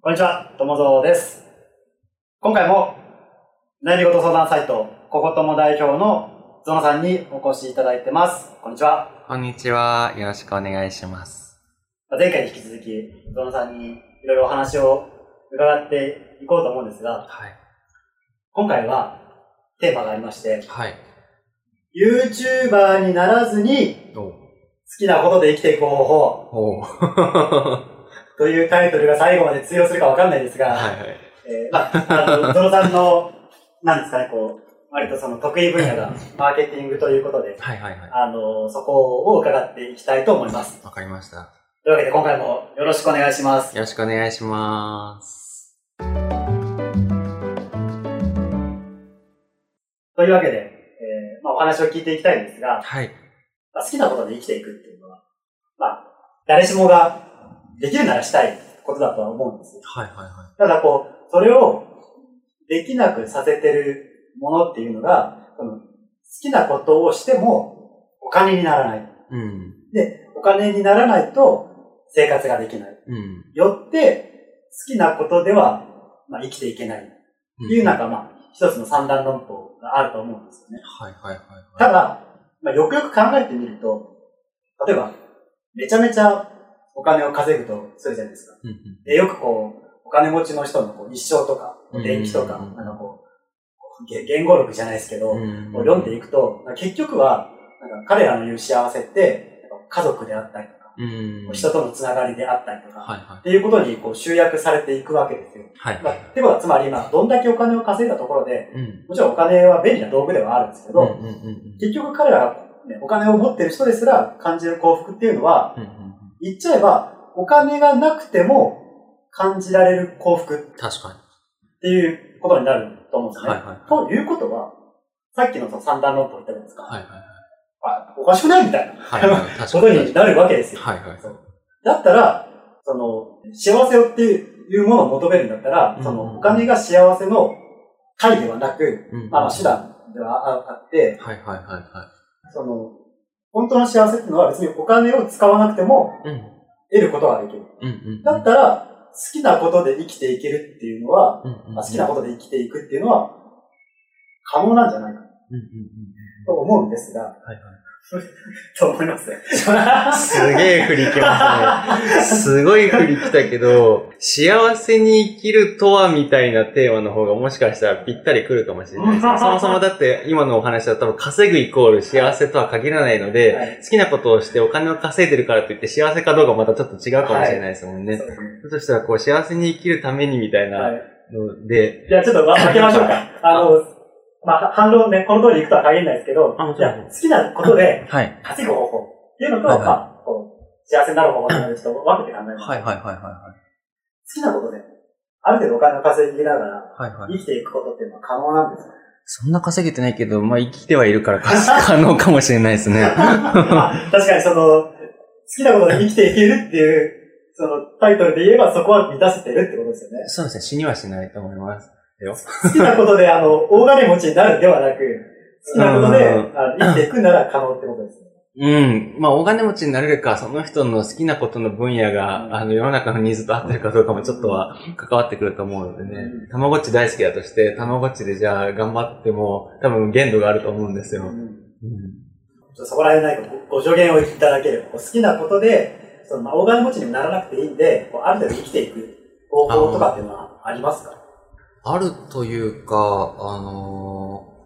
こんにちは、ともぞうです。今回も、悩み事相談サイト、こことも代表のゾノさんにお越しいただいてます。こんにちは。こんにちは。よろしくお願いします。前回に引き続き、ゾノさんにいろいろお話を伺っていこうと思うんですが、はい。今回はテーマがありまして、はい。YouTuber にならずにお好きなことで生きていく方法 というタイトルが最後まで通用するかわかんないですが、いはい。えーまあ、あの、ゾノさんの、なんですかね、こう、割とその得意分野がマーケティングということで、はいはいはい。あの、そこを伺っていきたいと思います。わかりました。というわけで今回もよろしくお願いします。よろしくお願いします。というわけで、えーまあ、お話を聞いていきたいんですが、はい。まあ、好きなことで生きていくっていうのは、まあ、誰しもができるならしたいことだとは思うんですよ。はいはいはただこう、それをできなくさせてるものっていうのが、その好きなことをしてもお金にならない。い。うん。で、お金にならないと生活ができない。うん。よって、好きなことでは、まあ、生きていけない。っていう、なんかまあ、一つの三段論法があると思うんですよね。はいはいはいはただ、まあ、よくよく考えてみると、例えば、めちゃめちゃお金を稼ぐとするじゃないですか。い。うんで、よくこう、お金持ちの人のこう一生とか、うん電気とか、うんなんかこう、げ言語録じゃないですけど、うん。うんこう読んでいくと、結局は、なんか彼らの言う幸せって、家族であったりとか、うん。人とのつながりであったりとか、はいはい。っていうことにこう集約されていくわけですよ。まあ、はいはい。ってことは、つまり今、どんだけお金を稼いだところで、うん。もちろんお金は便利な道具ではあるんですけど、うんうんうん結局彼らが、ね、お金を持ってる人ですら感じる幸福っていうのは、うん。うん言っちゃえば、お金がなくても感じられる幸福っ確かていうことになると思うんですに。ね。はいはいはい。ということは、さっきのその三段論法言ったじゃないですか。はいはいはい。あ、おかしくないみたいなはいはい。確こ。とになるわけですよ。はいはい。だったら、その、幸せをっていうものを求めるんだったら、うんその、お金が幸せの体ではなく、うんまあまあ手段ではああって、はいはいはいはい。その、本当の幸せっていうのは別にお金を使わなくてもうん。得ることができる。うんうん。だったら、好きなことで生きていけるっていうのは、うんうん。まあ好きなことで生きていくっていうのは、可能なんじゃないか。と思うんですが、はいはい。と思います。すげえ振り来ますね。すごい振り来たけど、幸せに生きるとはみたいなテーマの方がもしかしたらぴったり来るかもしれないですね。そもそもだって今のお話は多分稼ぐイコール幸せとは限らないので、はい好きなことをしてお金を稼いでるからといって幸せかどうかまたちょっと違うかもしれないですもんね。そうですねだとしたらこう幸せに生きるためにみたいなはい。ので、じゃあちょっと分けましょうか。あの、まあ、反論ね、この通りいくとは限らないですけどじゃあ好きなことではい。稼ぐ方法っていうのと、はいはいまあ、こう、幸せになる方法っていうのをちょっと分けて考えます。はいはいはいはい好きなことで、ある程度お金を稼ぎながらはい。はいはい。生きていくことっていうのは可能なんですか？そんな稼げてないけど、まあ生きてはいるから 可能かもしれないですね。まあ、確かにその、好きなことで生きていけるっていう、そのタイトルで言えばそこは満たせてるってことですよね。そうですね、死にはしないと思います。よ。好きなことで、あの、大金持ちになるではなく、好きなことでうんあの生きていくなら可能ってことですね。うん。まあ、大金持ちになれるか、その人の好きなことの分野が、うんあの、世の中のニーズと合ってるかどうかもちょっとは関わってくると思うのでね。うんたまごっち大好きだとして、たまごっちでじゃあ頑張っても、多分限度があると思うんですよ。うんうん。そこら辺何かごご助言をいただければ、好きなことで、そのまあ大金持ちにもならなくていいんで、こうある程度生きていく方法とかっていうのはありますか？あるというか、あのーうん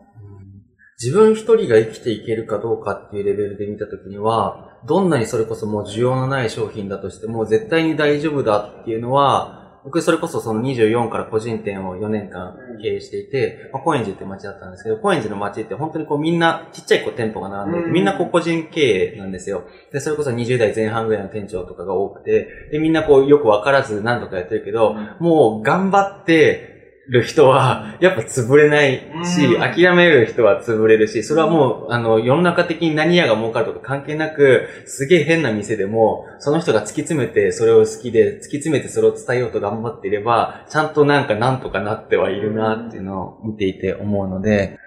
自分一人が生きていけるかどうかっていうレベルで見たときには、どんなにそれこそもう需要のない商品だとしても絶対に大丈夫だっていうのは、僕それこそその24から個人店を4年間経営していて、まあ、高円寺って街だったんですけど、高円寺の街って本当にこうみんなちっちゃいこう店舗が並んでいて、うんみんなこう個人経営なんですよ。で、それこそ20代前半ぐらいの店長とかが多くて、で、みんなこうよくわからず何とかやってるけど、もう頑張ってる人は、やっぱ潰れないし、うん。諦める人は潰れるし、それはもう、あの、世の中的に何屋が儲かるとか関係なく、すげえ変な店でも、その人が突き詰めてそれを好きで、突き詰めてそれを伝えようと頑張っていれば、ちゃんとなんかなんとかなってはいるなっていうのを見ていて思うので、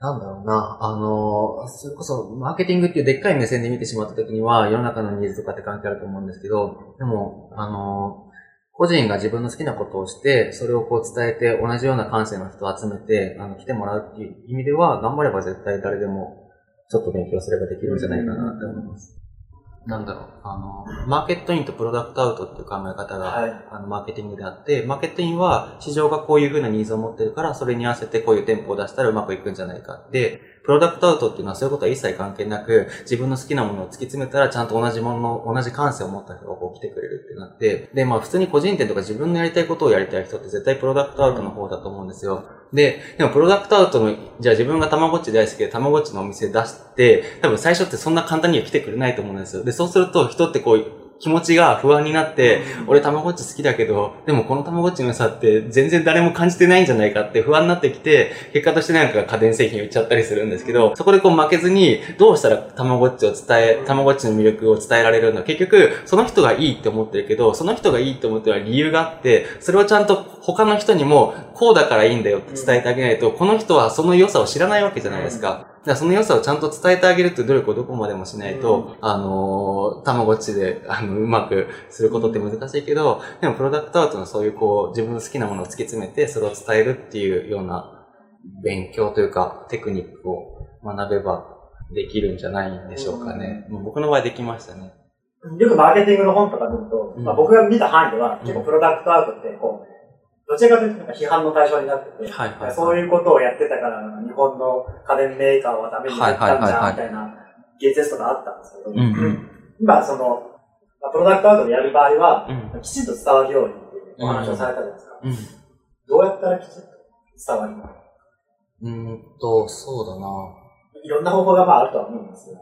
なんだろうな、あの、それこそ、マーケティングっていうでっかい目線で見てしまった時には、世の中のニーズとかって関係あると思うんですけど、でも、あの、個人が自分の好きなことをして、それをこう伝えて、同じような感性の人を集めて、あの、来てもらうっていう意味では、頑張れば絶対誰でも、ちょっと勉強すればできるんじゃないかなって思います。なんだろう、あの、マーケットインとプロダクトアウトっていう考え方が、はい。あの、マーケティングであって、マーケットインは市場がこういう風なニーズを持ってるから、それに合わせてこういう店舗を出したらうまくいくんじゃないか。で、プロダクトアウトっていうのはそういうことは一切関係なく、自分の好きなものを突き詰めたら、ちゃんと同じものの、同じ感性を持った人がこう来てくれるってなって、で、まあ普通に個人店とか自分のやりたいことをやりたい人って絶対プロダクトアウトの方だと思うんですよ。で、でもプロダクトアウトの、じゃあ自分がたまごっち大好きでたまごっちのお店出して、多分最初ってそんな簡単には来てくれないと思うんですよ。で、そうすると人ってこう、気持ちが不安になって、俺たまごっち好きだけど、でもこのたまごっちの良さって全然誰も感じてないんじゃないかって不安になってきて、結果としてなんか家電製品売っちゃったりするんですけど、そこでこう負けずに、どうしたらたまごっちを伝え、たまごっちの魅力を伝えられるの結局、その人がいいって思ってるけど、その人がいいって思ってる理由があって、それをちゃんと他の人にも、こうだからいいんだよって伝えてあげないと、この人はその良さを知らないわけじゃないですか。らその良さをちゃんと伝えてあげるっていう努力をどこまでもしないと、あのー、たまごっちで、あの、うまくすることって難しいけど、でもプロダクトアウトのそういうこう、自分の好きなものを突き詰めて、それを伝えるっていうような勉強というか、テクニックを学べばできるんじゃないんでしょうかね。もう僕の場合できましたね。よくマーケティングの本とか見ると、う。ん。まあ、僕が見た範囲では、ん結構プロダクトアウトって、こう、どちらかというと批判の対象になってて、はいはいはいそういうことをやってたから、日本の家電メーカーはダメになったんじゃん、みたいな芸術とかあったんですけど、うん今、その、まあプロダクトアウトでやる場合は、うん。きちんと伝わるようにっていうお話をされたじゃないですか。うん。どうやったらきちんと伝わるのか。うーんと、そうだないろんな方法がまああるとは思うんですけど。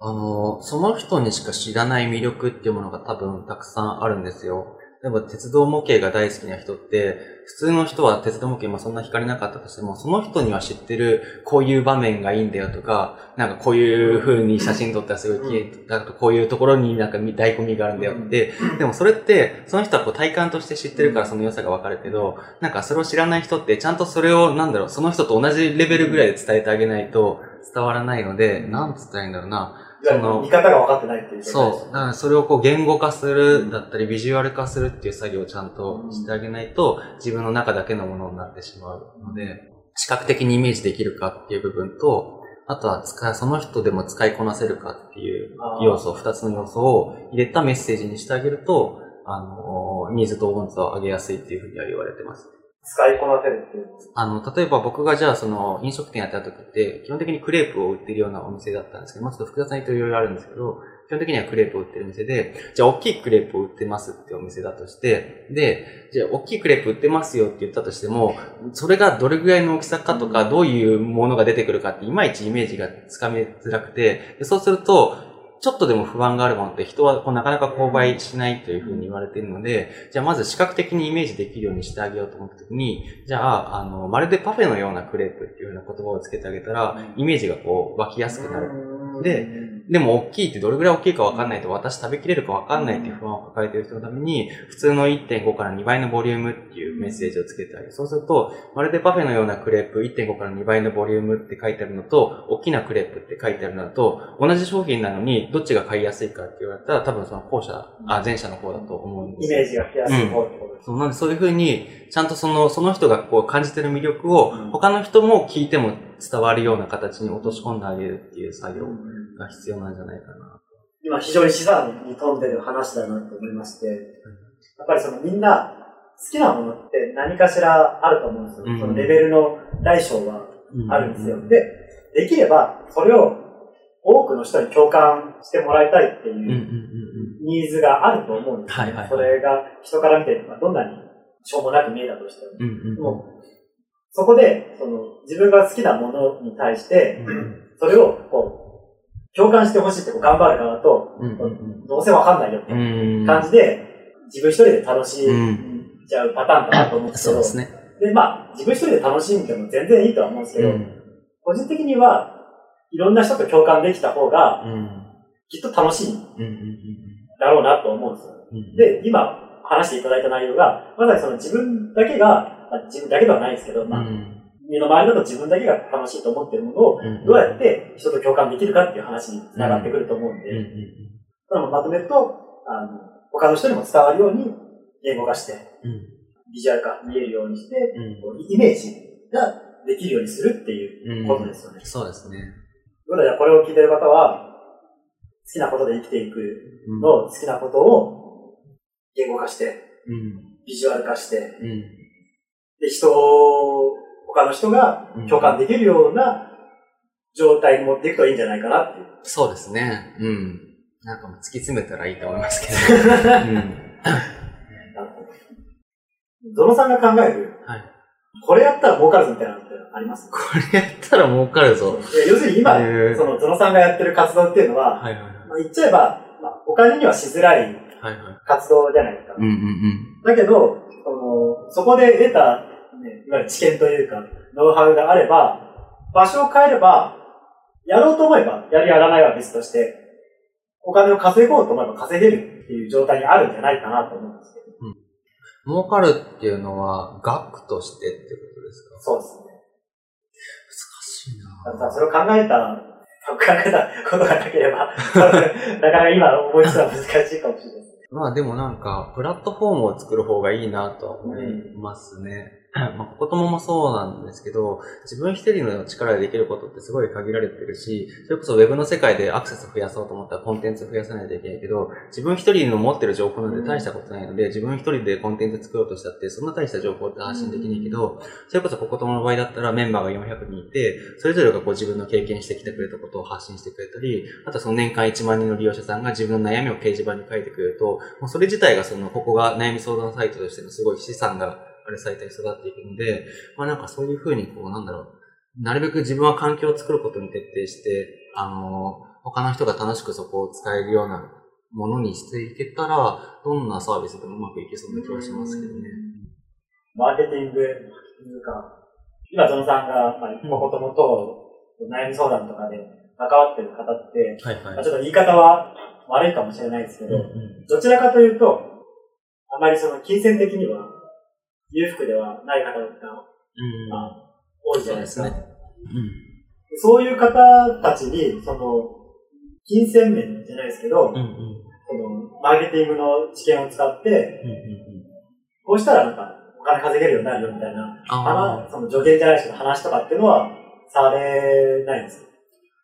あの、その人にしか知らない魅力っていうものが多分たくさんあるんですよ。例えば鉄道模型が大好きな人って、普通の人は鉄道模型もそんな惹かれなかったとしても、その人には知ってるこういう場面がいいんだよとか、なんかこういう風に写真撮ったらすごい綺麗だと、こういうところになんか醍醐味があるんだよって、でもそれって、その人はこう体感として知ってるからその良さがわかるけど、なんかそれを知らない人ってちゃんとそれをなんだろう、その人と同じレベルぐらいで伝えてあげないと伝わらないので、なんつったらいいんだろうな。その見方が分かってないっていうそう。だからそれをこう言語化するだったり、ビジュアル化するっていう作業をちゃんとしてあげないと、自分の中だけのものになってしまうので、視覚的にイメージできるかっていう部分と、あとは使い、その人でも使いこなせるかっていう要素、二つの要素を入れたメッセージにしてあげると、あの、ニーズとオンズを上げやすいっていうふうには言われてます。使いこなせるっていう。あの、例えば僕がじゃあその飲食店やった時って、基本的にクレープを売ってるようなお店だったんですけど、もうちょっと複雑な人いろいろあるんですけど、基本的にはクレープを売ってる店で、じゃあ大きいクレープを売ってますってお店だとして、で、じゃあ大きいクレープ売ってますよって言ったとしても、それがどれぐらいの大きさかとか、どういうものが出てくるかって、いまいちイメージがつかめづらくて、そうすると、ちょっとでも不安があるものって人はこうなかなか購買しないというふうに言われているので、じゃあまず視覚的にイメージできるようにしてあげようと思った時に、じゃあ、あの、まるでパフェのようなクレープっていうような言葉をつけてあげたら、イメージがこう湧きやすくなる。ででも大きいってどれぐらい大きいかわかんないと私食べきれるかわかんないっていう不安を抱えている人のために、普通の1.5から2倍のボリュームっていうメッセージをつけてあげる。そうすると、まるでパフェのようなクレープ1.5から2倍のボリュームって書いてあるのと、大きなクレープって書いてあるのと、同じ商品なのにどっちが買いやすいかって言われたら、多分その後者、あ、前者の方だと思うんですよイメージが来やすい方ってことです。そうなんでそういうふうに、ちゃんとその、その人がこう感じてる魅力をうん、他の人も聞いても伝わるような形に落とし込んであげるっていう作業が必要なんじゃないかな。今非常に資産に富んでる話だなと思いまして、やっぱりそのみんな好きなものって何かしらあると思うんですよ。うんそのレベルの大小はあるんですよ。うんで、できればそれを多くの人に共感してもらいたいっていうニーズがあると思うんですそれが人から見てどんなにしょうもなく見えたとしても。うん。うんうんもうそこで、その、自分が好きなものに対して、うんそれを、こう、共感してほしいってこう頑張る側と、うんうんどうせわかんないよってうん。感じで、自分一人で楽しうんんじゃうパターンかなと思うんですけど、そうですね。で、まあ、自分一人で楽しんでも全然いいとは思うんですけど、うん。個人的には、いろんな人と共感できた方が、うん。きっと楽しいだろうなと思うんですよ。うん。で、今、話していただいた内容が、まさにその自分だけが、あ自分だけではないですけど、まあ、うん身の回りだと自分だけが楽しいと思っているものを、うんどうやって人と共感できるかっていう話につながってくると思うんで、うんうんそのまとめると、あの、他の人にも伝わるように、言語化して、うん。ビジュアル化、見えるようにして、うん。こうイメージができるようにするっていうことですよね。そうですね。ということで、これを聞いてる方は、好きなことで生きていくうん。の好きなことを言語化して、うん。ビジュアル化して、うん。で、人を、他の人が共感できるような状態に持っていくといいんじゃないかなっていう。そうですね。うん。なんかもう突き詰めたらいいと思いますけど。うん。ゾノさんが考える、はい。これやったら儲かるぞみたいなのってあります？これやったら儲かるぞ。要するに今、へーそのゾノさんがやってる活動っていうのは、はいはいはい。まあ、言っちゃえば、まあ、お金にはしづらい。活動じゃないですか。うんうんうん。だけど、その、そこで得た、ね、いわゆる知見というか、ノウハウがあれば、場所を変えれば、やろうと思えば、やるやらないは別として、お金を稼ごうと思えば稼げるっていう状態にあるんじゃないかなと思うんですけど。儲かるっていうのは、額としてってことですか？そうですね。難しいだからなさそれを考えた、考えたことがなければ、なかなか今思いつくのは難しいかもしれないです。まあでもなんか、プラットフォームを作る方がいいなとは思いますね。まあ、こことももそうなんですけど、自分一人の力でできることってすごい限られてるし、それこそウェブの世界でアクセス増やそうと思ったらコンテンツ増やさないといけないけど、自分一人の持ってる情報なんて大したことないので、自分一人でコンテンツ作ろうとしたって、そんな大した情報って発信できないけど、それこそここともの場合だったらメンバーが400人いて、それぞれがこう自分の経験してきてくれたことを発信してくれたり、あとその年間1万人の利用者さんが自分の悩みを掲示板に書いてくれると、もうそれ自体がその、ここが悩み相談サイトとしてのすごい資産があるサイトに育っていくので、まあなんかそういうふうにこう、なんだろう、なるべく自分は環境を作ることに徹底して、あの、他の人が楽しくそこを使えるようなものにしていけたら、どんなサービスでもうまくいけそうな気はしますけどね。マーケティング、マーケティングか。今、ゾノさんが、まあ、ここともと、悩み相談とかで関わってる方って、はいはまあ、ちょっと言い方は悪いかもしれないですけど、どちらかというと、あまりその金銭的には裕福ではない方がうん。まあ多いじゃないですか。そうですそういう方たちに、その、金銭面じゃないですけど、うん。うんうん。その、マーケティングの知見を使って、うんうんうん。こうしたらなんか、お金稼げるようになるよみたいな。話その助言じゃないですけど、話とかっていうのは、されないんですよ。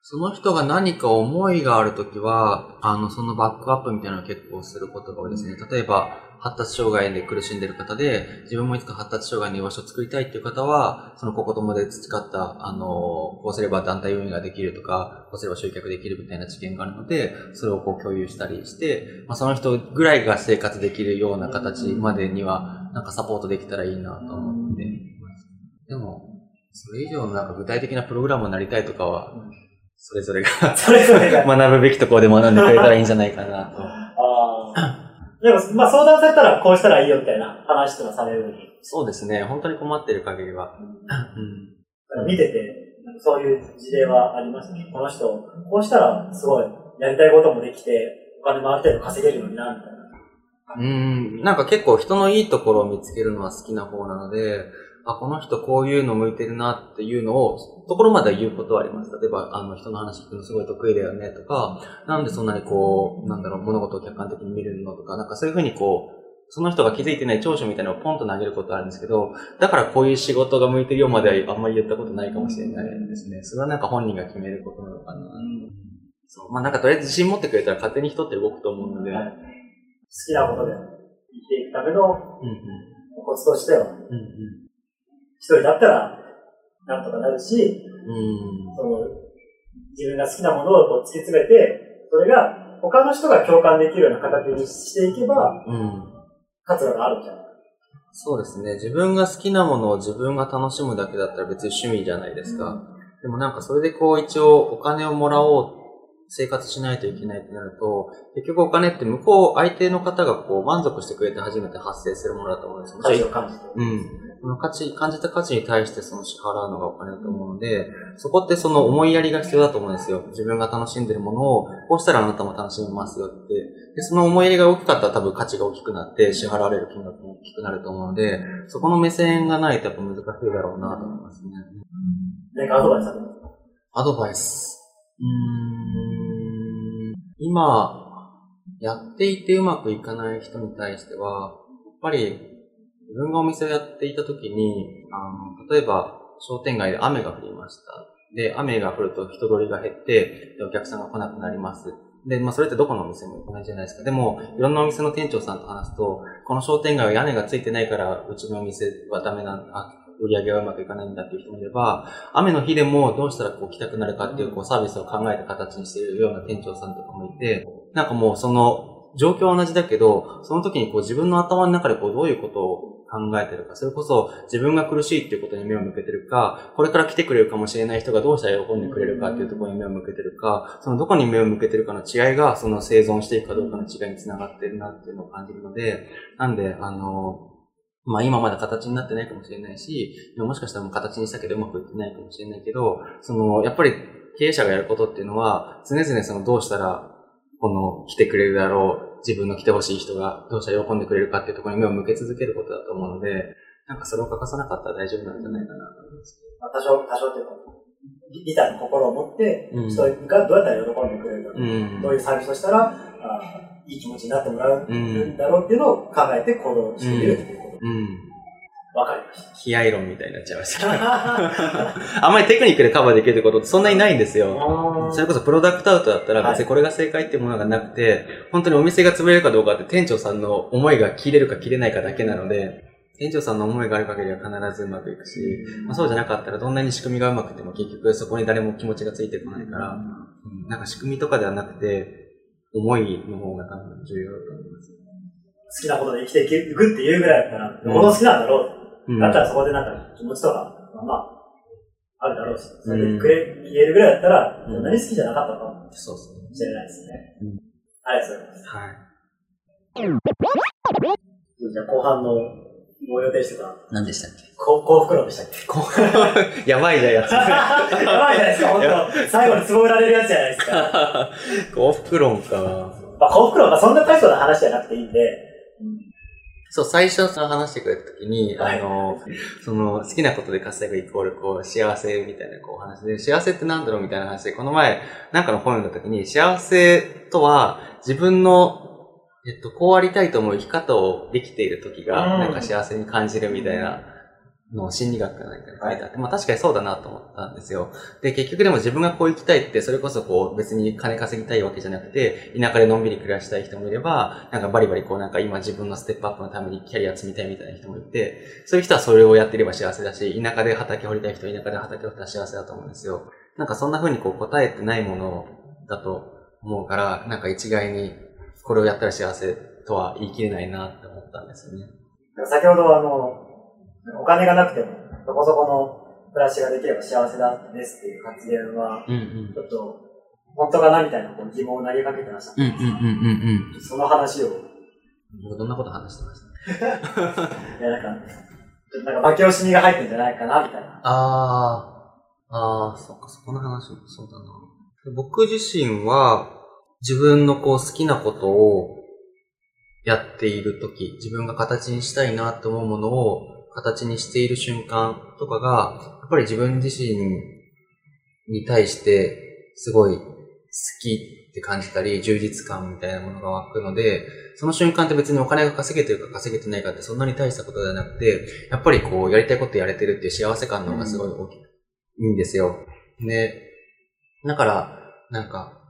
その人が何か思いがあるときは、あの、そのバックアップみたいなのを結構することが多いですね。例えば、発達障害で苦しんでる方で、自分もいつか発達障害の居場所を作りたいっていう方は、そのここともで培った、あの、こうすれば団体運営ができるとか、こうすれば集客できるみたいな知見があるので、それをこう共有したりして、まあ、その人ぐらいが生活できるような形までには、なんかサポートできたらいいなと思っています。でも、それ以上のなんか具体的なプログラムになりたいとかは、それぞれがそれぞれが。学ぶべきところで学んでくれたらいいんじゃないかなと。でも、まあ相談されたらこうしたらいいよみたいな話とかされる。そうですね。本当に困ってる限りは。うん。見てて、そういう事例はありますね。この人、こうしたらすごいやりたいこともできて、お金もある程度稼げるようになるみたいな。うん。なんか結構人のいいところを見つけるのは好きな方なので、あ、この人こういうの向いてるなっていうのを、ところまでは言うことはあります。例えば、あの人の話聞くのすごい得意だよねとか、なんでそんなにこう、なんだろう、物事を客観的に見れるのとか、なんかそういうふうにこう、その人が気づいてない長所みたいなのをポンと投げることあるんですけど、だからこういう仕事が向いてるよまではあんまり言ったことないかもしれないですね。それはなんか本人が決めることなのかな。そう。まあなんかとりあえず自信持ってくれたら勝手に人って動くと思うので。うん好きなことで生きていくためのうん。コツとしては、うん一人だったらなんとかなるし、うん。うん。その自分が好きなものをこう突き詰めて、それが他の人が共感できるような形にしていけば、うん。活路があるんじゃないそうですね。自分が好きなものを自分が楽しむだけだったら別に趣味じゃないですか。でもなんかそれでこう一応お金をもらおう、生活しないといけないってなると、結局お金って向こう、相手の方がこう満足してくれて初めて発生するものだと思うんですよ。価値を感じて。うん。その価値、感じた価値に対してその支払うのがお金だと思うので、そこってその思いやりが必要だと思うんですよ。自分が楽しんでるものを、こうしたらあなたも楽しめますよって。で、その思いやりが大きかったら多分価値が大きくなって支払われる金額も大きくなると思うので、そこの目線がないとやっぱ難しいだろうなと思いますね。何かアドバイス？ありますかアドバイス。うーん。今、やっていてうまくいかない人に対しては、やっぱり自分がお店をやっていた時に、あの、例えば商店街で雨が降りました。で、雨が降ると人通りが減って、でお客さんが来なくなります。で、まあそれってどこのお店も同じじゃないですか。でも、いろんなお店の店長さんと話すと、この商店街は屋根がついてないから、うちのお店はダメなんだ、売り上げはうまくいかないんだっていう人もいれば、雨の日でもどうしたらこう来たくなるかっていうこうサービスを考えた形にしているような店長さんとかもいて、なんかもうその状況は同じだけど、その時にこう自分の頭の中でこうどういうことを考えてるか、それこそ自分が苦しいっていうことに目を向けてるか、これから来てくれるかもしれない人がどうしたら喜んでくれるかっていうところに目を向けてるか、そのどこに目を向けてるかの違いが、その生存していくかどうかの違いにつながってるなっていうのを感じるので、なんで、あの、まあ今まだ形になってないかもしれないし、もしかしたらもう形にしたけどうまくいってないかもしれないけど、その、やっぱり経営者がやることっていうのは、常々そのどうしたら、この来てくれるだろう、自分の来てほしい人がどうしたら喜んでくれるかっていうところに目を向け続けることだと思うので、なんかそれを欠かさなかったら大丈夫なんじゃないかなと思います。まあ、多少、多少っていうか、リターの心を持って、人がどうやったら喜んでくれるか、うん、どういうサービスをしたら、あいい気持ちになってもらうんだろうっていうのを考えて行動しているっていうこと。うんわかりました。気合論みたいになっちゃいました。あんまりテクニックでカバーできるってことってそんなにないんですよ。それこそプロダクトアウトだったら別にこれが正解っていうものがなくて、はい、本当にお店が潰れるかどうかって店長さんの思いが切れるか切れないかだけなので、店長さんの思いがある限りは必ずうまくいくし、まあ、そうじゃなかったらどんなに仕組みがうまくても結局そこに誰も気持ちがついてこないから、うん、なんか仕組みとかではなくて、思いの方が多分重要だと思います。好きなことで生きていくっていうぐらいだったら、どこの好きなんだろうだったらそこでなんか気持ちとか、まあまあ、あるだろうし、それでくれ、消えるぐらいだったら、そんなに好きじゃなかったかもしれないですね。うん、ありがとうございます。はい。じゃあ後半のご予定してた。何でしたっけ？幸福論でしたっけ？やばいなやつ。やばいじゃないですか、本当最後につぼられるやつじゃないですか。幸福論か。まあ幸福論がそんな大層な話じゃなくていいんで、そう、最初その話してくれた時に、はい、あの、その、好きなことで稼ぐイコール、こう、幸せみたいな、こう、話で、幸せって何だろうみたいな話で、この前、なんかの本読んだ時に、幸せとは、自分の、えっと、こうありたいと思う生き方をできている時が、なんか幸せに感じるみたいな、の心理学か何かに書いてあって、まあ確かにそうだなと思ったんですよ。で、結局でも自分がこう生きたいって、それこそこう別に金稼ぎたいわけじゃなくて、田舎でのんびり暮らしたい人もいれば、なんかバリバリこうなんか今自分のステップアップのためにキャリア積みたいみたいな人もいて、そういう人はそれをやってれば幸せだし、田舎で畑掘りたい人田舎で畑掘ったら幸せだと思うんですよ。なんかそんな風にこう答えてないものだと思うから、なんか一概にこれをやったら幸せとは言い切れないなって思ったんですよね。先ほどあの、お金がなくても、そこそこの暮らしができれば幸せだですっていう発言は、ちょっと、本当かなみたいなこう疑問を投げかけてました。うんうんうんうんうん。その話を。どんなこと話してました？いや、なんか、なんか、負け惜しみが入ってんじゃないかな、みたいな。ああ、ああ、そっか、そこの話もそうだな。僕自身は、自分のこう好きなことをやっているとき、自分が形にしたいなと思うものを形にしている瞬間とかが、やっぱり自分自身に対してすごい好きって感じたり、充実感みたいなものが湧くので、その瞬間って別にお金が稼げてるか稼げてないかってそんなに大したことではなくて、やっぱりこう、やりたいことやれてるっていう幸せ感の方がすごい大きい、いいんですよ。で、だから、なんか、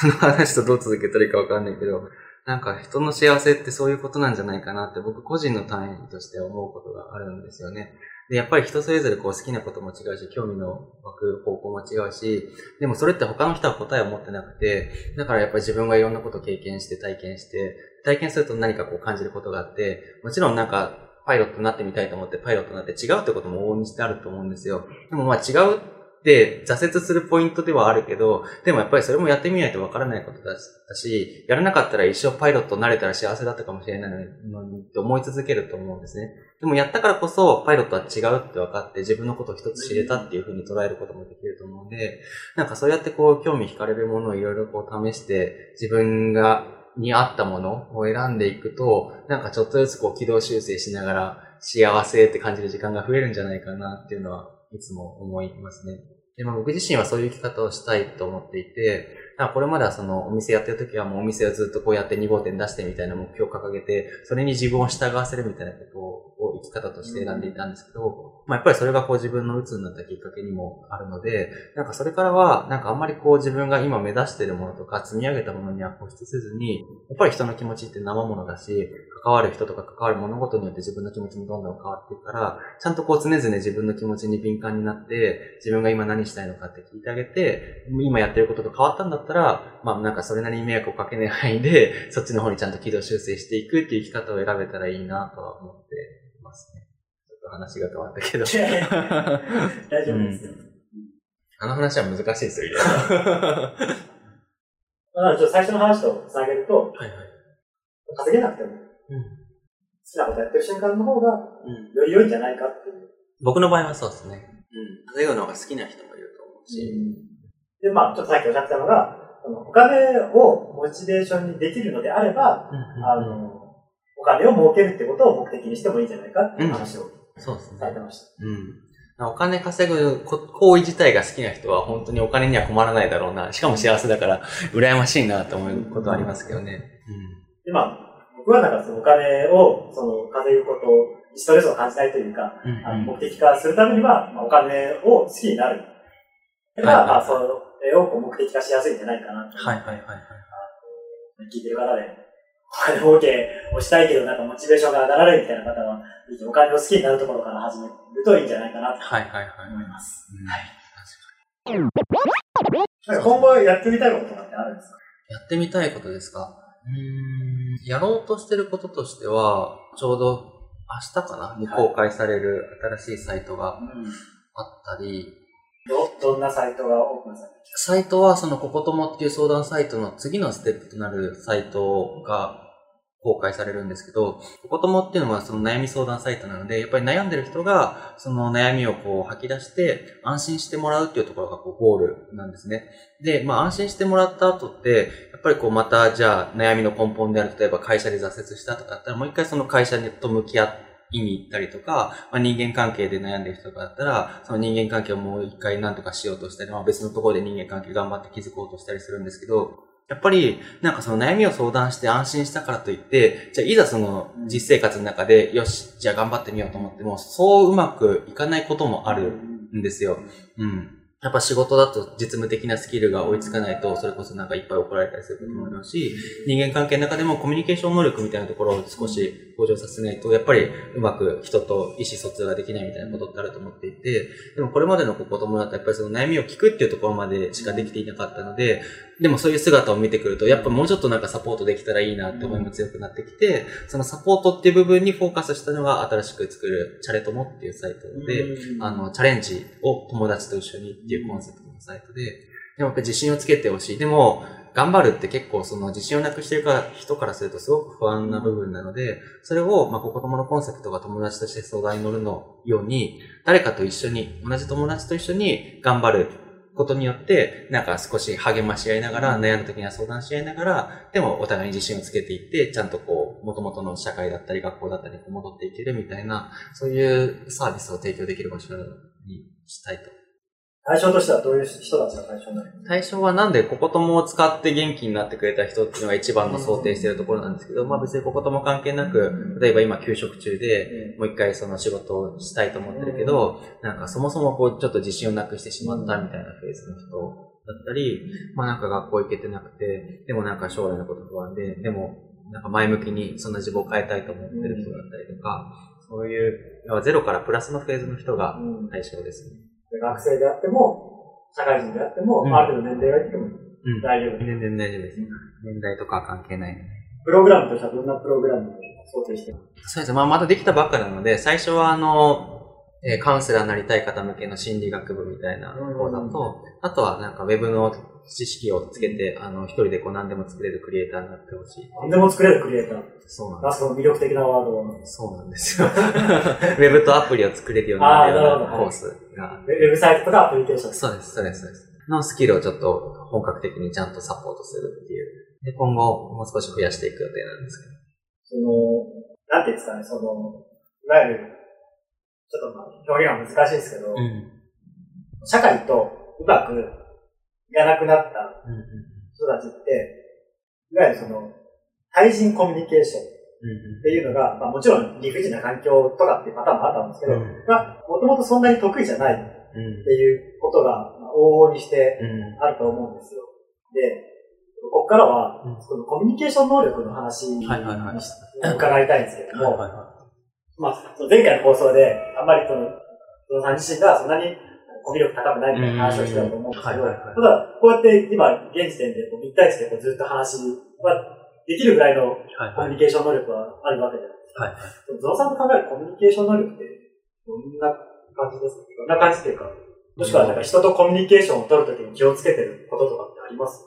その話とどう続けたらいいかわかんないけど、なんか人の幸せってそういうことなんじゃないかなって僕個人の単位として思うことがあるんですよね。で、やっぱり人それぞれこう好きなことも違うし、興味の湧く方向も違うし、でもそれって他の人は答えを持ってなくて、だからやっぱり自分がいろんなことを経験して体験して、体験すると何かこう感じることがあって、もちろんなんかパイロットになってみたいと思ってパイロットになって違うってことも大にしてあると思うんですよ。でもまあ違うで、挫折するポイントではあるけど、でもやっぱりそれもやってみないとわからないことだし、やらなかったら一生パイロットになれたら幸せだったかもしれないのにって思い続けると思うんですね。でもやったからこそ、パイロットは違うって分かって自分のことを一つ知れたっていうふうに捉えることもできると思うんで、なんかそうやってこう興味惹かれるものをいろいろこう試して、自分がに合ったものを選んでいくと、なんかちょっとずつこう軌道修正しながら幸せって感じる時間が増えるんじゃないかなっていうのはいつも思いますね。でまあ僕自身はそういう生き方をしたいと思っていて、だこれまではそのお店やってる時はもうお店をずっとこうやって2号店出してみたいな目標を掲げて、それに自分を従わせるみたいなことを生き方として選んでいたんですけど、まあやっぱりそれがこう自分の鬱になったきっかけにもあるので、なんかそれからは、なんかあんまりこう自分が今目指しているものとか積み上げたものには固執せずに、やっぱり人の気持ちって生ものだし、関わる人とか関わる物事によって自分の気持ちもどんどん変わっていくから、ちゃんとこう常々自分の気持ちに敏感になって、自分が今何したいのかって聞いてあげて、今やってることと変わったんだったら、まあなんかそれなりに迷惑をかけない範囲で、そっちの方にちゃんと軌道修正していくっていう生き方を選べたらいいなとは思ってますね。と話が変わったけど。大丈夫ですよ。うん、あの話は難しいですよ、まあ、ちょっと最初の話とつなげると、はいはい、稼げなくても、うん、好きなことやってる瞬間の方が、より良いんじゃないかっていう。僕の場合はそうですね。うん。稼ぐのが好きな人もいると思うし。うん、で、まあ、ちょっとさっきおっしゃってたのが、お金をモチベーションにできるのであれば、あの、お金を儲けるってことを目的にしてもいいんじゃないかっていう話を、そうですね。されてました。うん。お金稼ぐ行為自体が好きな人は本当にお金には困らないだろうな。しかも幸せだから、羨ましいなと思うことありますけどね。うん。で、まあ、僕はなんかそのお金を、その稼ぐことにストレスを感じないというか、うんうん、あの目的化するためには、まあ、お金を好きになる。だから、まあ、それを目的化しやすいんじゃないかなと。はいはいはい、はい。聞いてる方で、お金儲けをしたいけど、なんかモチベーションが上がられるみたいな方は、お金を好きになるところから始めるといいんじゃないかなと思います。はいはいはい。はい。今後やってみたいことってあるんですか？やってみたいことですかうんやろうとしてることとしては、ちょうど明日かなに公開される新しいサイトがあったり、ど、どんなサイトがオープンされてサイトはそのココトモっていう相談サイトの次のステップとなるサイトが公開されるんですけど、ココトモっていうのはその悩み相談サイトなので、やっぱり悩んでる人がその悩みをこう吐き出して安心してもらうっていうところがこうゴールなんですね。で、まあ安心してもらった後って、やっぱりこうまたじゃあ悩みの根本である、例えば会社で挫折したとかだったらもう一回その会社と向き合って、意に行ったりとか、まあ、人間関係で悩んでる人だったら、その人間関係をもう一回何とかしようとしたり、まあ、別のところで人間関係頑張って築こうとしたりするんですけど、やっぱり、なんかその悩みを相談して安心したからといって、じゃあいざその実生活の中で、よし、じゃあ頑張ってみようと思っても、そううまくいかないこともあるんですよ。うん。やっぱ仕事だと実務的なスキルが追いつかないと、それこそなんかいっぱい怒られたりすることもあるし、人間関係の中でもコミュニケーション能力みたいなところを少し向上させないと、やっぱりうまく人と意思疎通ができないみたいなことってあると思っていて、でもこれまでの子供だとやっぱりその悩みを聞くっていうところまでしかできていなかったので、でもそういう姿を見てくると、やっぱもうちょっとなんかサポートできたらいいなって思いも強くなってきて、そのサポートっていう部分にフォーカスしたのが新しく作るチャレトモっていうサイトで、あの、チャレンジを友達と一緒にっていうコンセプトサイトで、でもやっぱ自信をつけてほしい。でも、頑張るって結構その自信をなくしてるから人からするとすごく不安な部分なので、それを、まあ、子供のコンセプトが友達として相談に乗るのように、誰かと一緒に、同じ友達と一緒に頑張ることによって、なんか少し励まし合いながら、悩んだ時には相談し合いながら、でもお互いに自信をつけていって、ちゃんとこう、元々の社会だったり学校だったり戻っていけるみたいな、そういうサービスを提供できる場所にしたいと対象としてはどういう人たちが対象になる対象はなんで、ここともを使って元気になってくれた人っていうのが一番の想定しているところなんですけど、まあ別にこことも関係なく、例えば今休職中で、もう一回その仕事をしたいと思ってるけど、なんかそもそもこうちょっと自信をなくしてしまったみたいなフェーズの人だったり、まあなんか学校行けてなくて、でもなんか将来のこと不安で、でもなんか前向きにそんな自分を変えたいと思ってる人だったりとか、そういう、ゼロからプラスのフェーズの人が対象ですね。学生であっても、社会人であっても、うん、ある程度年齢がいっても大丈夫、全然大丈夫です。年代とか関係ない。プログラムとしてはどんなプログラムを想定してます？そうです。まあ、まだできたばっかなので、最初はあの、えー、カウンセラーになりたい方向けの心理学部みたいな講座と、あとはなんかウェブの知識をつけて、あの、一人でこう何でも作れるクリエイターになってほしい。何でも作れるクリエイターそうなんです。その魅力的なワードそうなんですよ。ウェブとアプリを作れるようになるようなコースが。ウェブサイトとかアプリケーションそうです、そうです、そうです。のスキルをちょっと本格的にちゃんとサポートするっていう。で、今後もう少し増やしていく予定なんですけど。その、なんていうんですかね、その、いわゆる、ちょっとまあ表現は難しいですけど、うん、社会とうまくいかなくなった人たちって、いわゆるその、対人コミュニケーションっていうのが、まあもちろん理不尽な環境とかっていうパターンもあったんですけど、もともとそんなに得意じゃないっうんていうことが、まあ往々にしてうん。あると思うんですよ。で、ここからはうん、そのコミュニケーション能力の話に伺いたいんですけども、まあ、前回の放送で、あんまりその、そのさん自身がそんなにコミュ力高くないみたいな話をしてたと思うんですけど、ただ、こうやって今、現時点でこう1対1でこうずっと話はできるぐらいの。コミュニケーション能力はあるわけじゃないですか。はいはい。ゾロさんと考えるコミュニケーション能力って、どんな感じですかどんな感じっていうか、もしくはなんか人とコミュニケーションを取るときに気をつけてることとかってあります？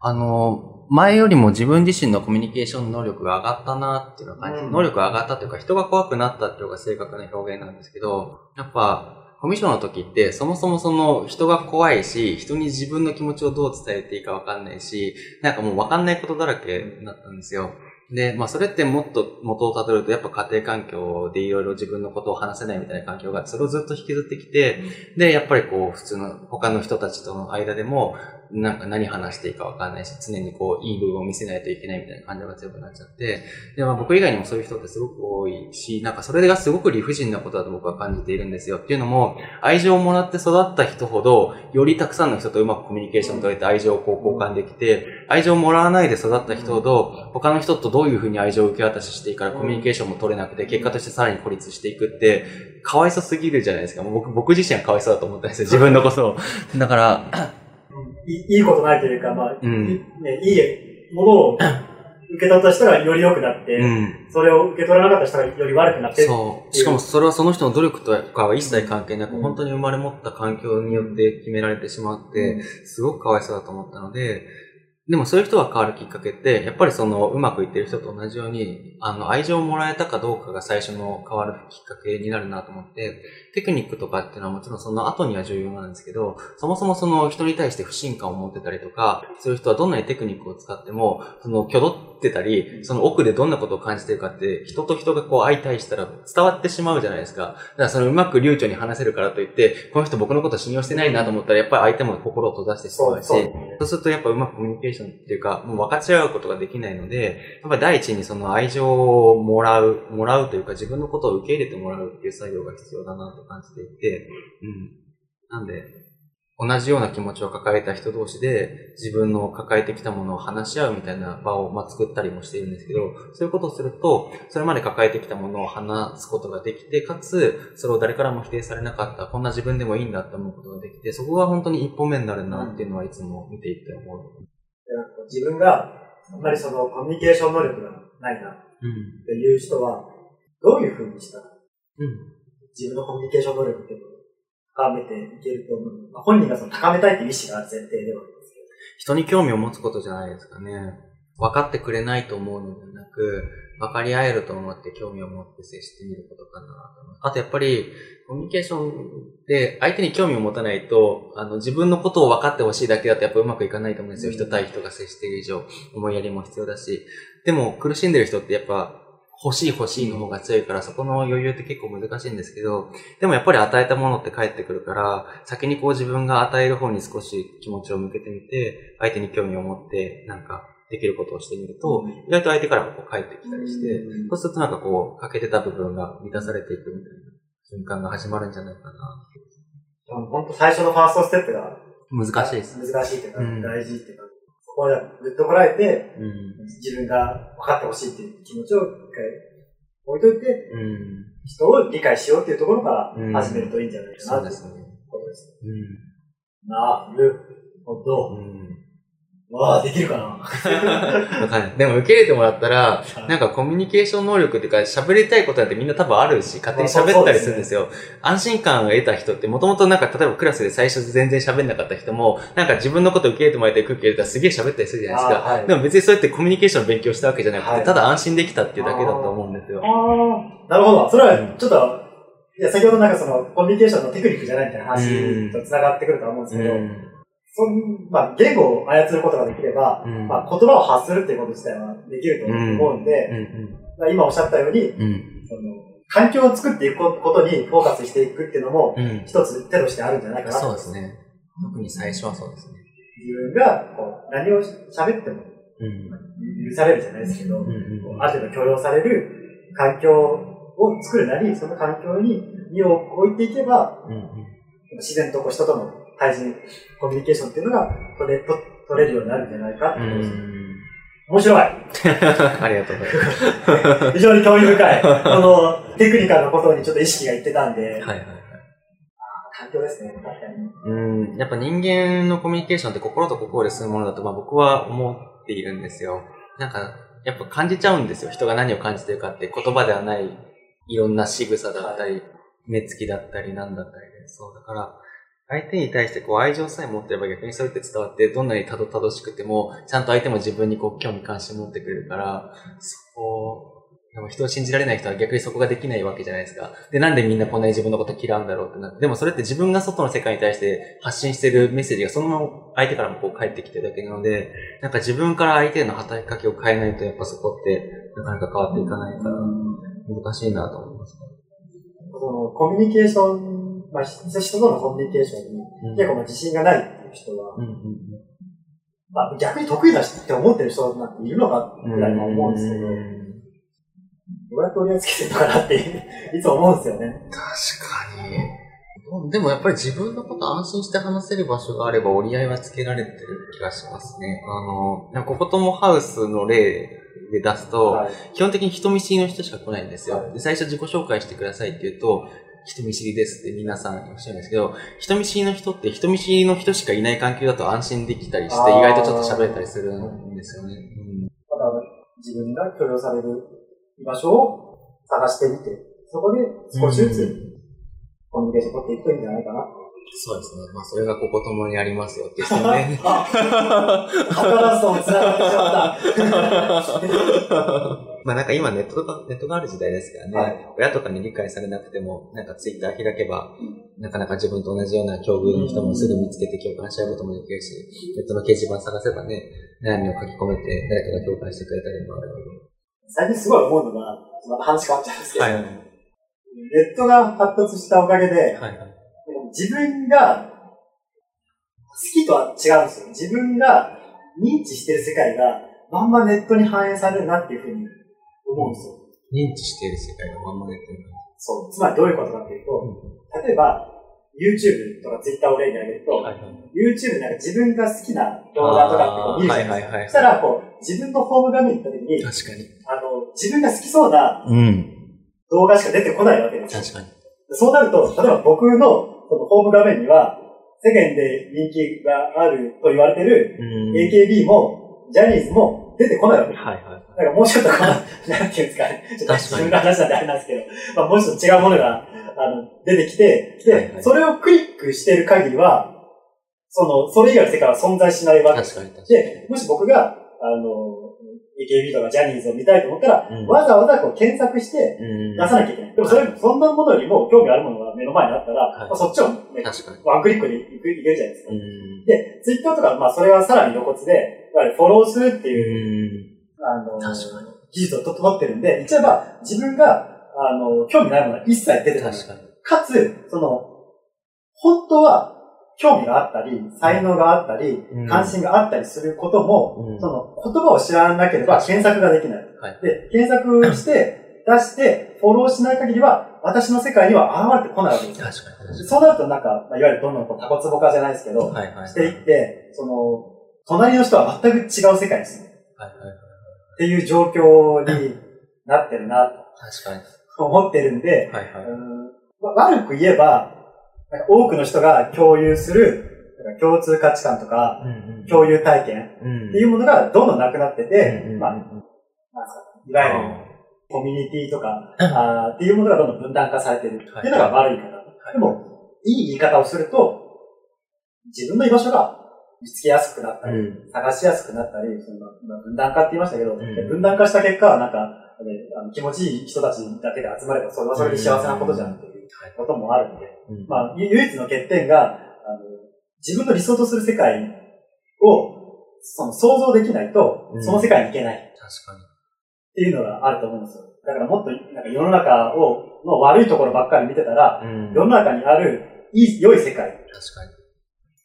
あの、前よりも自分自身のコミュニケーション能力が上がったなっていうのは感じ、うん能力が上がったというか人が怖くなったっていうのが正確な表現なんですけど、やっぱ、コミッションの時って、そもそもその人が怖いし、人に自分の気持ちをどう伝えていいかわかんないし、なんかもうわかんないことだらけになったんですよ。で、まあそれってもっと元をたどると、やっぱ家庭環境でいろいろ自分のことを話せないみたいな環境がそれをずっと引きずってきて、で、やっぱりこう、普通の他の人たちとの間でも、なんか何話していいかわかんないし、常にこう、いい部分を見せないといけないみたいな感情が強くなっちゃって、で、まあ僕以外にもそういう人ってすごく多いし、なんかそれがすごく理不尽なことだと僕は感じているんですよ。っていうのも、愛情をもらって育った人ほど、よりたくさんの人とうまくコミュニケーションを取れて愛情をこう交換できて、愛情をもらわないで育った人ほど、他の人とどういうふうに愛情を受け渡ししていいからコミュニケーションも取れなくて、結果としてさらに孤立していくって、かわいそうすぎるじゃないですか。もう僕、僕自身はかわいそうだと思ったんですよ。自分のことを。だから、いいことないというか、まあ、うんいね、いいものを受け取った人がより良くなって、うん。それを受け取らなかった人がより悪くなって、そう。しかもそれはその人の努力とかは一切関係なく、本当に生まれ持った環境によって決められてしまって、すごくかわいそうだと思ったので、でもそういう人が変わるきっかけって、やっぱりそのうまくいってる人と同じように、あの、愛情をもらえたかどうかが最初の変わるきっかけになるなと思って、テクニックとかっていうのはもちろんその後には重要なんですけど、そもそもその人に対して不信感を持ってたりとか、そういう人はどんなにテクニックを使っても、その、挙動ってたり、その奥でどんなことを感じてるかって、人と人がこう相対したら伝わってしまうじゃないですか。だからそのうまく流暢に話せるからといって、この人僕のこと信用してないなと思ったら、やっぱり相手も心を閉ざしてしまうし、そうするとやっぱうまくコミュニケーションっていうか、もう分かち合うことができないので、やっぱり第一にその愛情をもらう、もらうというか自分のことを受け入れてもらうっていう作業が必要だなと感じていて、うん。なんで、同じような気持ちを抱えた人同士で自分の抱えてきたものを話し合うみたいな場を、まあ、作ったりもしているんですけど、そういうことをすると、それまで抱えてきたものを話すことができて、かつ、それを誰からも否定されなかった、こんな自分でもいいんだって思うことができて、そこが本当に一歩目になるなっていうのはいつも見ていて思う。自分があんまりそのコミュニケーション能力がないなっうん。ていう人は、どういうふうにしたらうん。自分のコミュニケーション能力っていうのを高めていけると思う。まあ、本人がその高めたいっていう意思がある前提ではあるんですけど。人に興味を持つことじゃないですかね。分かってくれないと思うのではなく、分かり合えると思って興味を持って接してみることかなと思います。あとやっぱり、コミュニケーションで相手に興味を持たないと、あの、自分のことを分かってほしいだけだとやっぱうまくいかないと思うんですよ。人対人が接している以上、思いやりも必要だし。でも苦しんでる人ってやっぱ、欲しい欲しいの方が強いから、そこの余裕って結構難しいんですけど、でもやっぱり与えたものって返ってくるから、先にこう自分が与える方に少し気持ちを向けてみて、相手に興味を持って、なんか、できることをしてみると、意外と相手からもこう返ってきたりして、そうするとなんかこう、欠けてた部分が満たされていくみたいな瞬間が始まるんじゃないかな。本当最初のファーストステップが難しいです。難しいっていうか、うん大事っていうか、そこでぐっとこらえて、うん。自分が分かってほしいっていう気持ちを一回置いといて、うん。人を理解しようっていうところからうん始めるといいんじゃないかなっていうそうですね。ことです。うん。なるほど。うん。わあ、できるかなわかんない。でも受け入れてもらったら、なんかコミュニケーション能力っていうか喋りたいことなんてみんな多分あるし、勝手に喋ったりするんですよ。安心感を得た人ってもともとなんか例えばクラスで最初全然喋んなかった人も、なんか自分のこと受け入れてもらいたい空気入れたらすげえ喋ったりするじゃないですか。でも別にそうやってコミュニケーションを勉強したわけじゃなくて、はいただ安心できたっていうだけだと思うんですよ。なるほど。それはちょっと、いや、先ほどなんかその、コミュニケーションのテクニックじゃないみたいな話と繋がってくるとは思うんですけど、そんまあ、言語を操ることができれば、うんまあ、言葉を発するっていうこと自体はできると思うんで、うんまあ今おっしゃったように、うんうんその環境を作っていくことにフォーカスしていくっていうのも、うん一つ手としてあるんじゃないかなとそうですね。特に最初はそうですね。分がこう何を喋ってもうん。許されるじゃないですけど、うんうん。ある程度許容される環境を作るなり、その環境に身を置いていけば、うんうん。自然とこう人との対人コミュニケーションっていうのが取れと取れるようになるんじゃないかってうことです。ん。面白い ありがとうございます。非常に興味深い。このテクニカルなことにちょっと意識がいってたんで、はいはいはい。環境ですね、確かに。うん、やっぱ人間のコミュニケーションって心と心でするものだと、まあ僕は思っているんですよ。なんか、やっぱ感じちゃうんですよ。人が何を感じてるかって言葉ではないいろんな仕草だったり、目つきだったりなんだったりで。そう、だから、相手に対してこう愛情さえ持ってれば逆にそれって伝わって、どんなにたどたどしくても、ちゃんと相手も自分にこう興味関心持ってくれるから、そこ、でも人を信じられない人は逆にそこができないわけじゃないですか。で、なんでみんなこんなに自分のこと嫌うんだろうってなって。でもそれって自分が外の世界に対して発信してるメッセージがそのまま相手からもこう返ってきてるだけなので、なんか自分から相手への働きかけを変えないとやっぱそこってなかなか変わっていかないから難しいなと思いますね。そのコミュニケーション、まあ、人とのコミュニケーションにうん結構まあ自信がないっていう人は、うんうんまあ、逆に得意だしって思ってる人なんているのかうん。ぐらいは思うんですけど、うんどうやって折り合いつけてるのかなって いつも思うんですよね。確かに。でもやっぱり自分のこと安心して話せる場所があれば折り合いはつけられてる気がしますね。あの、ここともハウスの例で出すと、はい。基本的に人見知りの人しか来ないんですよ。はいで最初自己紹介してくださいって言うと、人見知りですって皆さんおっしゃるんですけど、人見知りの人って人見知りの人しかいない環境だと安心できたりして、意外とちょっと喋れたりするんですよね。うんまた自分が許容される居場所を探してみて、そこで少しずつコミュニケーションを取っていくといいんじゃないかな。そうですね。まあ、それがここともにありますよっていう人ね。あ、図とも繋がってしまった。まあなんか今ネットが、ネットがある時代ですからね、はい親とかに理解されなくても、なんかツイッター開けば、なかなか自分と同じような境遇の人もすぐ見つけて共感し合うこともできるし、ネットの掲示板探せばね、悩みを書き込めて誰かが共感してくれたりもあるの最近すごい思うのが、また話変わっちゃうんですけど、はいネットが発達したおかげで、はいはい。自分が好きとは違うんですよ。自分が認知してる世界がまんまネットに反映されるなっていうふうに思うんですよ。認知している世界がまんまネットにそう。つまりどういうことかっていうと、例えば、YouTube とか Twitter を例に挙げると、はいはい。YouTube なんか自分が好きな動画とかってこう見るじゃないですか。はいはいはいはいそしたら、こう、自分のホーム画面に行った時に、確かに。あの、自分が好きそうなうん。動画しか出てこないわけですよ。確かに。そうなると、例えば僕のそのホーム画面には、世間で人気があると言われてるうん。AKB も、ジャニーズも出てこないわけです。はいはい。だからもうちょっとこう、なんていうんですかね。ちょっと自分の話なんであれなんですけど、まあもうちょっと違うものが、あの、出てきて、で、はいはいそれをクリックしてる限りは、その、それ以外の世界は存在しないわけです。確かに確かに。で、もし僕が、あの、AKB とかジャニーズを見たいと思ったら、うんわざわざこう検索してうん。出さなきゃいけない。でもそれ、そんなものよりも興味あるものが目の前にあったら、はいまあ、そっちを、ね。ワンクリックでいくいけるじゃないですか。うん。で、ツイッターとか、まあそれはさらに露骨で、いわゆるフォローするっていううん。あの、技術をと取ってるんで、言っちゃえば自分が、あの、興味ないものは一切出てこない。かつ、その、本当は興味があったり、才能があったり、うん関心があったりすることも、うんその言葉を知らなければ検索ができない。はいで、検索して、出して、フォローしない限りは、私の世界には現れてこないわけですよ。確かに。そうなるとなんか、まあ、いわゆるどんどんこうタコツボ化じゃないですけど、はいはい。していって、その、隣の人は全く違う世界ですね。はいはいはい。っていう状況になってるな確かに。と思ってるんで、はいはい。うんわ悪く言えば、なんか多くの人が共有するなんか共通価値観とか、うん共有体験うん。っていうものがどんどんなくなってて、うんうんまあ、なんですかいわゆるコミュニティとか、あーっていうものがどんどん分断化されてるっていうのが悪い言い。方。でも、いい言い方をすると、自分の居場所が見つけやすくなったり、うん。探しやすくなったり、そのまあ分断化って言いましたけど、ん。分断化した結果はなんか、ねあの気持ちいい人たちだけで集まれば、それはそれで幸せなことじゃんっていうこともあるんで、うんまあ、ゆ唯一の欠点が、あの自分の理想とする世界をその想像できないとう、んその世界に行けないっ確かに。ていうのがあると思うんですよ。だからもっとなんか世の中をの悪いところばっかり見てたら、うん世の中にあるいい、良い世界っ確かに。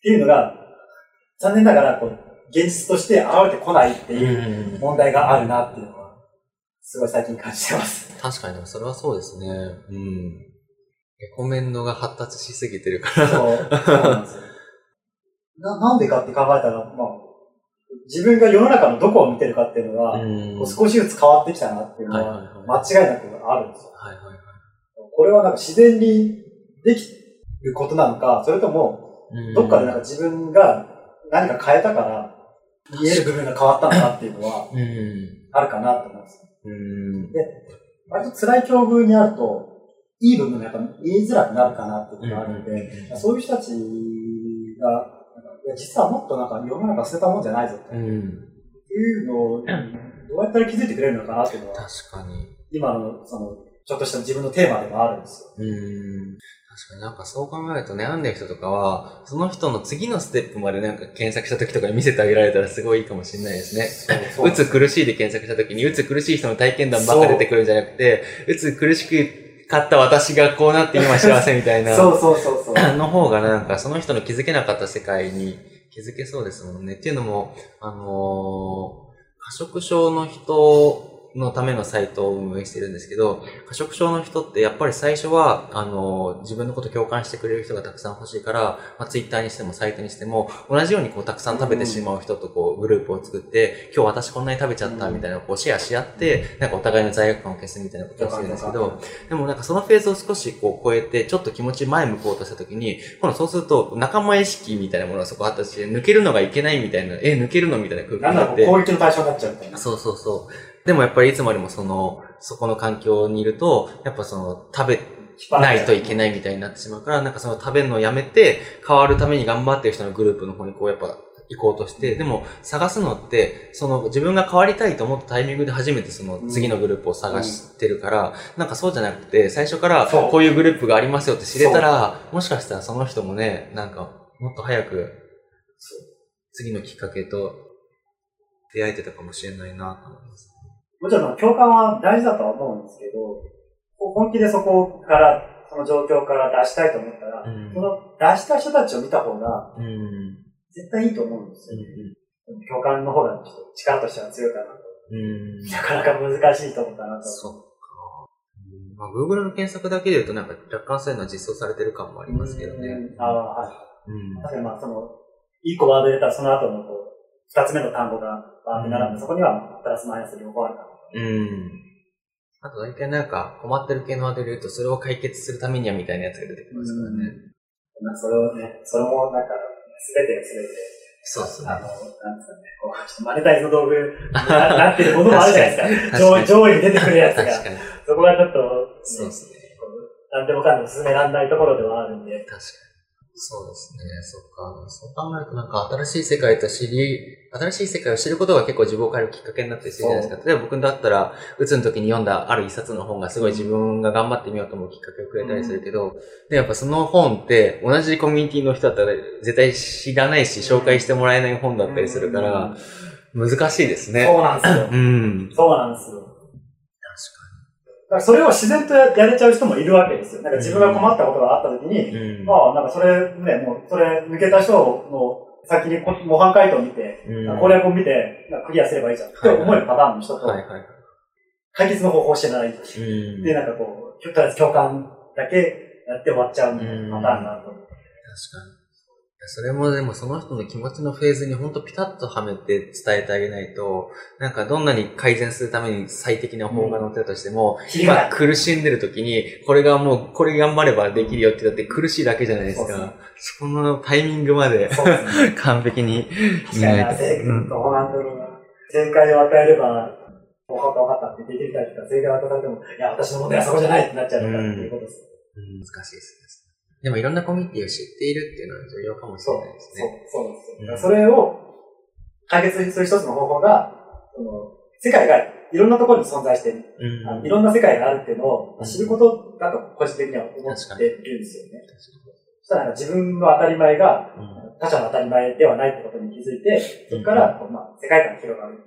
ていうのが残念ながら、こう、現実として現れてこないっていううん問題があるなっていうのは、すごい最近感じてます。確かに、それはそうですね。うん。レコメンドが発達しすぎてるから。そう、そうなんですよ。な、なんでかって考えたら、まあ、自分が世の中のどこを見てるかっていうのは、うんこう少しずつ変わってきたなっていうのは。間違いなくあるんですよ。はいはいはい。これはなんか自然にできることなのか、それとも、うんどっかでなんか自分が何か変えたから、見える部分が変わったのかっていうのは、うん。あるかなと思うんですよ。うん。割と辛い境遇にあると、いい部分がやっぱ見えづらくなるかなっていうのがあるので、うんそういう人たちが、いや実はもっとなんか世の中捨てたもんじゃないぞってうん。いうのを、どうやったら気づいてくれるのかなっていうのは、確かに。今のその、ちょっとした自分のテーマでもあるんですよ。うん。確かになんかそう考えると悩んでる人とかは、その人の次のステップまでなんか検索した時とかに見せてあげられたらすごいいいかもしれないですね。うつ苦しいで検索した時に、うつ苦しい人の体験談ばっか出てくるんじゃなくて、うつ苦しくかった私がこうなって今幸せみたいな。そうそうそうそう。の方がなんかその人の気づけなかった世界に気づけそうですもんね。っていうのも、あのー過食症の人のためのサイトを運営してるんですけど、過食症の人ってやっぱり最初は、あのー自分のこと共感してくれる人がたくさん欲しいから、まあ、ツイッターにしてもサイトにしても、同じようにこうたくさん食べてしまう人とこうグループを作って、今日私こんなに食べちゃったみたいなこうシェアし合って、なんかお互いの罪悪感を消すみたいなことをしてるんですけど、でもなんかそのフェーズを少しこう超えて、ちょっと気持ち前向こうとしたときに、今度そうすると仲間意識みたいなものがそこあったし、抜けるのがいけないみたいな、え、抜けるのみたいな空気なんだろう、になって。攻撃の対象になっちゃうみたいな。そうそうそう。でもやっぱりいつまでもその、そこの環境にいると、やっぱその、食べないといけないみたいになってしまうから、なんかその食べるのをやめて、変わるために頑張ってる人のグループの方にこうやっぱ行こうとして、でも探すのって、その自分が変わりたいと思ったタイミングで初めてその次のグループを探してるから、なんかそうじゃなくて、最初からこういうグループがありますよって知れたら、もしかしたらその人もね、なんかもっと早く次のきっかけと出会えてたかもしれないなと思います。もちろん共感は大事だとは思うんですけど、本気でそこから、その状況から脱したいと思ったら、うんその脱した人たちを見た方がうん。絶対いいと思うんですよ。共感の方がちょっと力としては強いかなと。うん。なかなか難しいと思ったなと。そ。うんまあ、Google の検索だけで言うとなんか若干そういうのは実装されてる感もありますけどね。うんああ、はい。うん。確かにまあ、その、一個ワード入れたらその後のこう、二つ目の単語がバーって並んで、うんそこにはまあプラスマイナス両方あるから。うん。あと大体なんか困ってる系のワード入れるとそれを解決するためにはみたいなやつが出てきますからね。まあ、それをね、それもなんか、すべてがすべて、そうっすねあの、なんですかね、こう、マネタイズの道具に ななってるものもあるじゃないですか。確かに上位、上位に出てくるやつが。確かに。そこがちょっと、そうですね。なんでもかんでも進められないところではあるんで。確かに。そうですね。そっか。そう考えるとなんか新しい世界と知り、新しい世界を知ることが結構自分を変えるきっかけになったりするじゃないですか。例えば僕だったら、うつの時に読んだある一冊の本がすごい自分が頑張ってみようと思うきっかけをくれたりするけど、で、やっぱその本って同じコミュニティの人だったら絶対知らないし、紹介してもらえない本だったりするから、難しいですね。そうなんですよ。うん。そうなんですよ。確だからそれを自然とややれちゃう人もいるわけですよ。なんか自分が困ったことがあった時に。うん。まあなんかそれね、もうそれ抜けた人の先にこ模範解答を見て、うん攻略を見て、クリアすればいいじゃんって思えるパターンの人と。解決の方法を知らない。うん。で、なんかこう、とりあえず共感だけやって終わっちゃうみたいなパターンがあると。確かに。それもでもその人の気持ちのフェーズに本当ピタッとはめて伝えてあげないと、なんかどんなに改善するために最適な方法が載ってたとしても、キリがない今苦しんでる時に、これがもう、これ頑張ればできるよってだって苦しいだけじゃないですそうそうか。そのタイミングまでね。完璧に確かにな、正解、どうなんだろうな。正解を与えれば、分かった分かったってできるタイプが正解を与えても、いや、私の問題はそこじゃないってなっちゃうのかっていうことです。うん難しいですね。でもいろんなコミュニティを知っているっていうのは重要かもしれないですそうね。、そうなんですよ。うんそれを解決する一つの方法が、その世界がいろんなところに存在している、うんあのいろんな世界があるっていうのを知ることだと個人的には思ってるんですよね。そしたら自分の当たり前がうん他者の当たり前ではないってことに気づいて、そこからこう、まあ、世界観が広がる。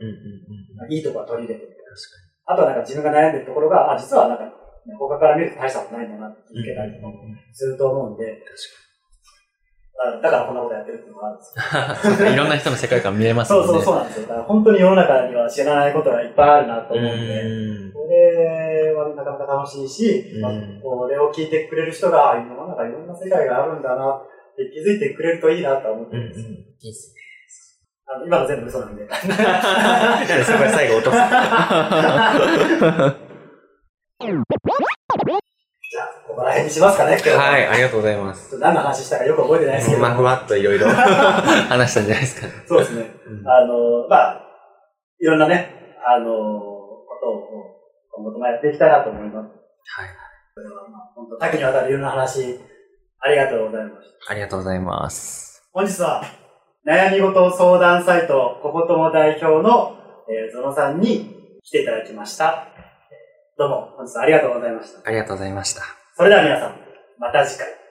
いいところは取り入れてみたいな。確あとはなんか自分が悩んでるところが、あ、実はなんか、ね他から見ると大したことないんだなって気づけたりとかかに。すると思うんで、あだからこんなことやってるっていうのがあるんですよ。いろんな人の世界観見れますね。そうそうそうなんですよ。だから本当に世の中には知らないことがいっぱいあるなと思うんで、うんこれはなかなか楽しいし、うんまあこれを聞いてくれる人が、あ世の中いろんな世界があるんだなって気づいてくれるといいなとは思ってうんうん。るんですよ。いいっすあの今の全部嘘なんで。ね。そこで最後落とす。ここら辺にしますかね、今日は。はい、ありがとうございます。何の話したかよく覚えてないですけど。まあ、ふわっといろいろ 話したんじゃないですかね。そうですね。うんあの、まあ、いろんなね、あの、ことを今後ともやっていきたいなと思います。はい。それはまあ、本当多岐にわたるいろんな話、ありがとうございました。ありがとうございます。本日は、悩み事相談サイト、こことも代表の、えー、ゾノさんに来ていただきました。どうも、本日はありがとうございました。ありがとうございました。それでは皆さん、また次回。